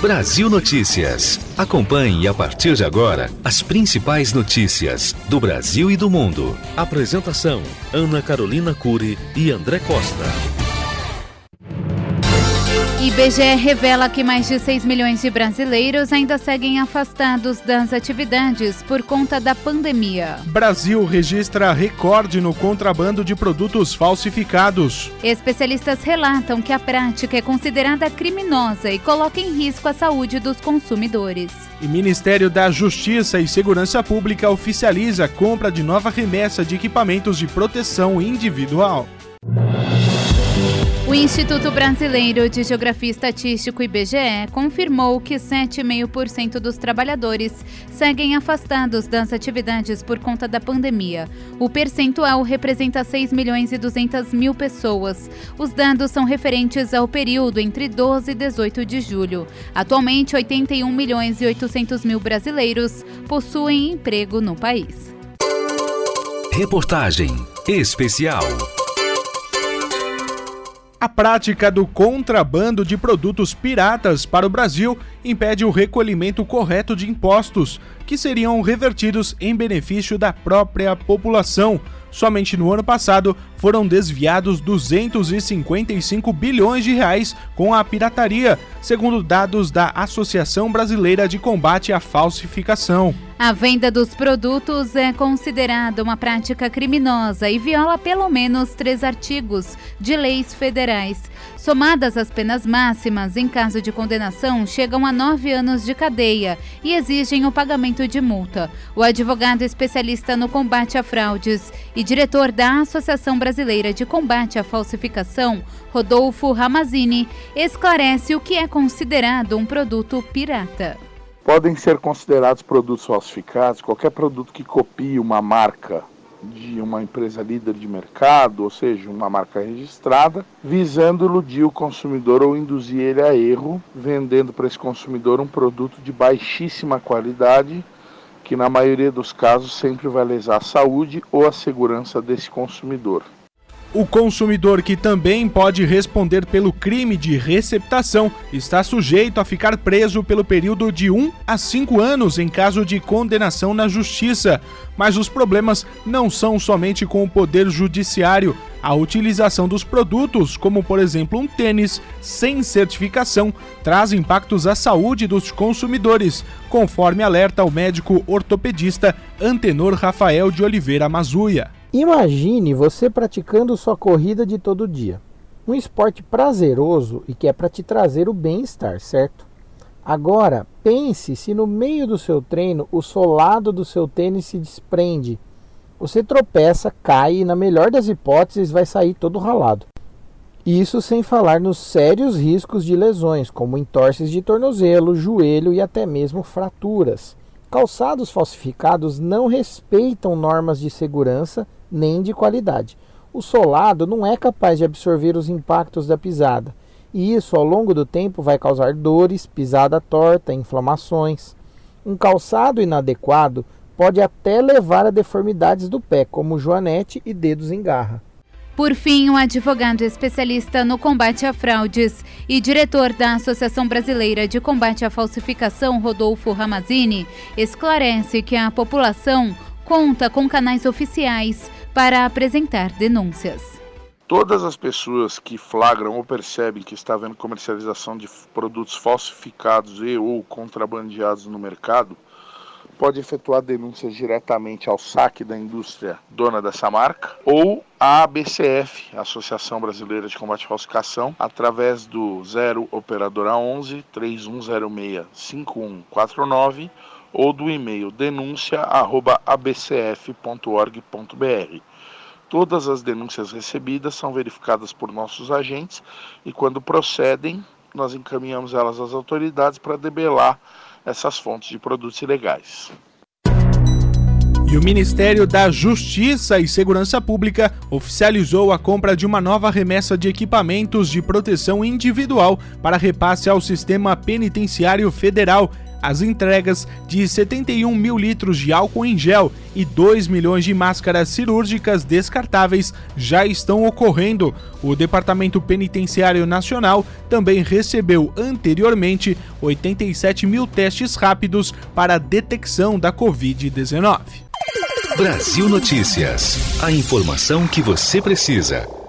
Brasil Notícias. Acompanhe a partir de agora as principais notícias do Brasil e do mundo. Apresentação: Ana Carolina Cury e André Costa. IBGE revela que mais de 6 milhões de brasileiros ainda seguem afastados das atividades por conta da pandemia. Brasil registra recorde no contrabando de produtos falsificados. Especialistas relatam que a prática é considerada criminosa e coloca em risco a saúde dos consumidores. E Ministério da Justiça e Segurança Pública oficializa a compra de nova remessa de equipamentos de proteção individual. O Instituto Brasileiro de Geografia Estatístico, IBGE, confirmou que 7,5% dos trabalhadores seguem afastados das atividades por conta da pandemia. O percentual representa 6 milhões e 200 mil pessoas. Os dados são referentes ao período entre 12 e 18 de julho. Atualmente, 81 milhões e 800 mil brasileiros possuem emprego no país. Reportagem especial. A prática do contrabando de produtos piratas para o Brasil impede o recolhimento correto de impostos, que seriam revertidos em benefício da própria população. Somente no ano passado foram desviados 255 bilhões de reais com a pirataria, segundo dados da Associação Brasileira de Combate à Falsificação. A venda dos produtos é considerada uma prática criminosa e viola pelo menos três artigos de leis federais. Somadas as penas máximas, em caso de condenação, chegam a nove anos de cadeia e exigem o pagamento de multa. O advogado especialista no combate a fraudes e diretor da Associação Brasileira de Combate à Falsificação, Rodolfo Ramazini, esclarece o que é considerado um produto pirata. Podem ser considerados produtos falsificados qualquer produto que copie uma marca de uma empresa líder de mercado, ou seja, uma marca registrada, visando iludir o consumidor ou induzir ele a erro, vendendo para esse consumidor um produto de baixíssima qualidade, que na maioria dos casos sempre vai lesar a saúde ou a segurança desse consumidor. O consumidor que também pode responder pelo crime de receptação está sujeito a ficar preso pelo período de 1 a 5 anos em caso de condenação na justiça. Mas os problemas não são somente com o poder judiciário. A utilização dos produtos, como por exemplo um tênis sem certificação, traz impactos à saúde dos consumidores, conforme alerta o médico ortopedista Antenor Rafael de Oliveira Mazuia. Imagine você praticando sua corrida de todo dia. Um esporte prazeroso e que é para te trazer o bem-estar, certo? Agora, pense se no meio do seu treino o solado do seu tênis se desprende. Você tropeça, cai e, na melhor das hipóteses, vai sair todo ralado. Isso sem falar nos sérios riscos de lesões, como entorses de tornozelo, joelho e até mesmo fraturas. Calçados falsificados não respeitam normas de segurança nem de qualidade. O solado não é capaz de absorver os impactos da pisada, e isso ao longo do tempo vai causar dores, pisada torta, inflamações. Um calçado inadequado pode até levar a deformidades do pé, como joanete e dedos em garra. Por fim, um advogado especialista no combate a fraudes e diretor da Associação Brasileira de Combate à Falsificação, Rodolfo Ramazini, esclarece que a população conta com canais oficiais para apresentar denúncias. Todas as pessoas que flagram ou percebem que está havendo comercialização de produtos falsificados e ou contrabandeados no mercado, pode efetuar denúncias diretamente ao saque da indústria dona dessa marca ou à ABCF, Associação Brasileira de Combate à Falsificação, através do 0 operadora 11 3106 5149 ou do e-mail denúncia@abcf.org.br. Todas as denúncias recebidas são verificadas por nossos agentes e, quando procedem, nós encaminhamos elas às autoridades para debelar essas fontes de produtos ilegais. E o Ministério da Justiça e Segurança Pública oficializou a compra de uma nova remessa de equipamentos de proteção individual para repasse ao sistema penitenciário federal as entregas de 71 mil litros de álcool em gel e 2 milhões de máscaras cirúrgicas descartáveis já estão ocorrendo. O Departamento Penitenciário Nacional também recebeu anteriormente 87 mil testes rápidos para detecção da Covid-19. Brasil Notícias. A informação que você precisa.